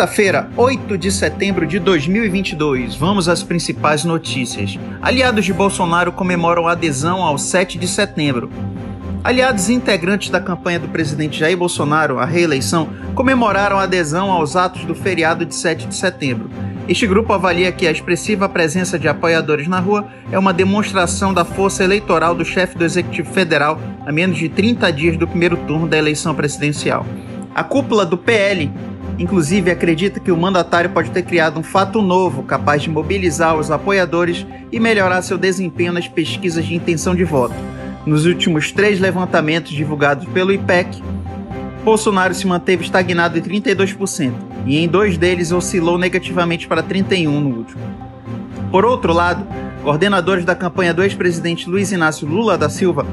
Quinta-feira, 8 de setembro de 2022. Vamos às principais notícias. Aliados de Bolsonaro comemoram a adesão ao 7 de setembro. Aliados integrantes da campanha do presidente Jair Bolsonaro à reeleição comemoraram a adesão aos atos do feriado de 7 de setembro. Este grupo avalia que a expressiva presença de apoiadores na rua é uma demonstração da força eleitoral do chefe do Executivo Federal a menos de 30 dias do primeiro turno da eleição presidencial. A cúpula do PL Inclusive, acredita que o mandatário pode ter criado um fato novo capaz de mobilizar os apoiadores e melhorar seu desempenho nas pesquisas de intenção de voto. Nos últimos três levantamentos divulgados pelo IPEC, Bolsonaro se manteve estagnado em 32% e em dois deles oscilou negativamente para 31% no último. Por outro lado, coordenadores da campanha do ex-presidente Luiz Inácio Lula da Silva,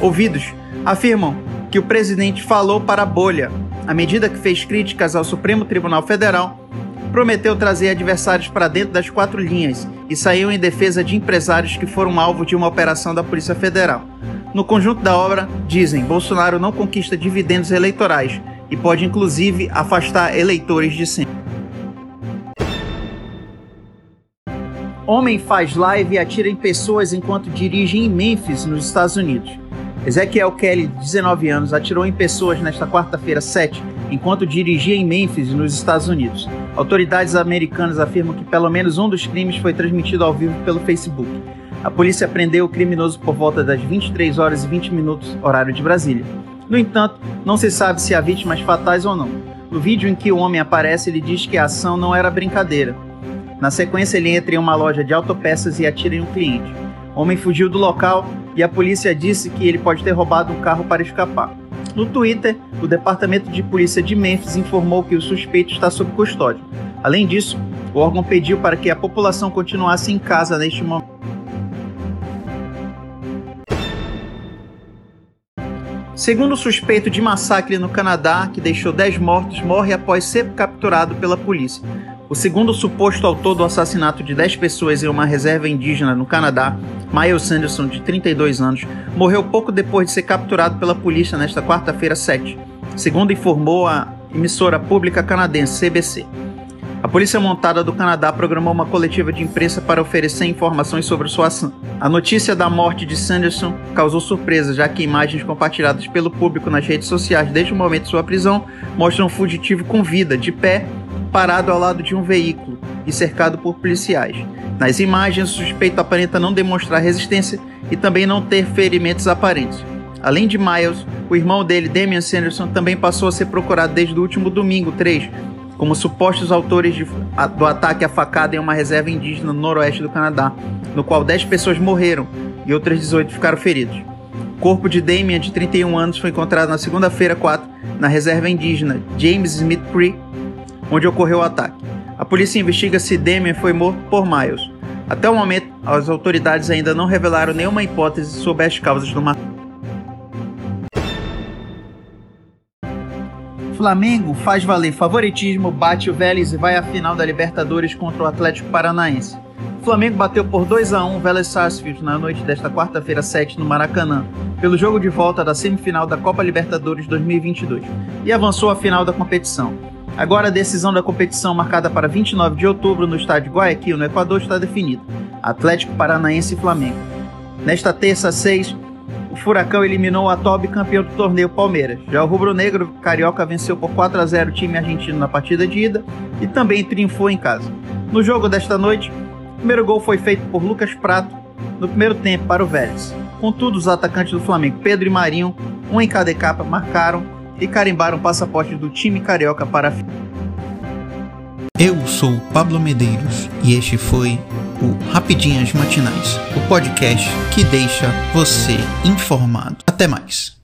ouvidos, afirmam que o presidente falou para a bolha à medida que fez críticas ao Supremo Tribunal Federal, prometeu trazer adversários para dentro das quatro linhas e saiu em defesa de empresários que foram alvo de uma operação da Polícia Federal. No conjunto da obra, dizem Bolsonaro não conquista dividendos eleitorais e pode inclusive afastar eleitores de sempre. Homem faz live e atira em pessoas enquanto dirige em Memphis, nos Estados Unidos. Ezequiel Kelly, de 19 anos, atirou em pessoas nesta quarta-feira 7, enquanto dirigia em Memphis, nos Estados Unidos. Autoridades americanas afirmam que pelo menos um dos crimes foi transmitido ao vivo pelo Facebook. A polícia prendeu o criminoso por volta das 23 horas e 20 minutos, horário de Brasília. No entanto, não se sabe se há vítimas fatais ou não. No vídeo em que o homem aparece, ele diz que a ação não era brincadeira. Na sequência, ele entra em uma loja de autopeças e atira em um cliente. Homem fugiu do local e a polícia disse que ele pode ter roubado um carro para escapar. No Twitter, o Departamento de Polícia de Memphis informou que o suspeito está sob custódia. Além disso, o órgão pediu para que a população continuasse em casa neste momento. Segundo o suspeito de massacre no Canadá, que deixou 10 mortos, morre após ser capturado pela polícia. O segundo suposto autor do assassinato de 10 pessoas em uma reserva indígena no Canadá, Miles Sanderson, de 32 anos, morreu pouco depois de ser capturado pela polícia nesta quarta-feira 7, segundo informou a emissora pública canadense CBC. A Polícia Montada do Canadá programou uma coletiva de imprensa para oferecer informações sobre sua ação. A notícia da morte de Sanderson causou surpresa, já que imagens compartilhadas pelo público nas redes sociais desde o momento de sua prisão mostram um fugitivo com vida, de pé, parado ao lado de um veículo e cercado por policiais. Nas imagens, o suspeito aparenta não demonstrar resistência e também não ter ferimentos aparentes. Além de Miles, o irmão dele, Damian Sanderson, também passou a ser procurado desde o último domingo, 3, como supostos autores de, a, do ataque à facada em uma reserva indígena no noroeste do Canadá, no qual 10 pessoas morreram e outras 18 ficaram feridos. O corpo de Damian, de 31 anos, foi encontrado na segunda-feira, 4, na reserva indígena James Smith Creek, onde ocorreu o ataque. A polícia investiga se Demian foi morto por Miles. Até o momento, as autoridades ainda não revelaram nenhuma hipótese sobre as causas do massacre. Flamengo faz valer favoritismo, bate o Vélez e vai à final da Libertadores contra o Atlético Paranaense. O Flamengo bateu por 2 a 1 o Vélez Sarsfield na noite desta quarta-feira 7 no Maracanã, pelo jogo de volta da semifinal da Copa Libertadores 2022, e avançou à final da competição. Agora a decisão da competição, marcada para 29 de outubro no estádio Guayaquil, no Equador, está definida. Atlético Paranaense e Flamengo. Nesta terça, 6, o Furacão eliminou o atual bicampeão do torneio Palmeiras. Já o rubro-negro carioca venceu por 4 a 0 o time argentino na partida de ida e também triunfou em casa. No jogo desta noite, o primeiro gol foi feito por Lucas Prato no primeiro tempo para o Vélez. Contudo, os atacantes do Flamengo, Pedro e Marinho, um em cada capa, marcaram e carimbaram o passaporte do time carioca para. Eu sou Pablo Medeiros e este foi o Rapidinhas Matinais, o podcast que deixa você informado. Até mais.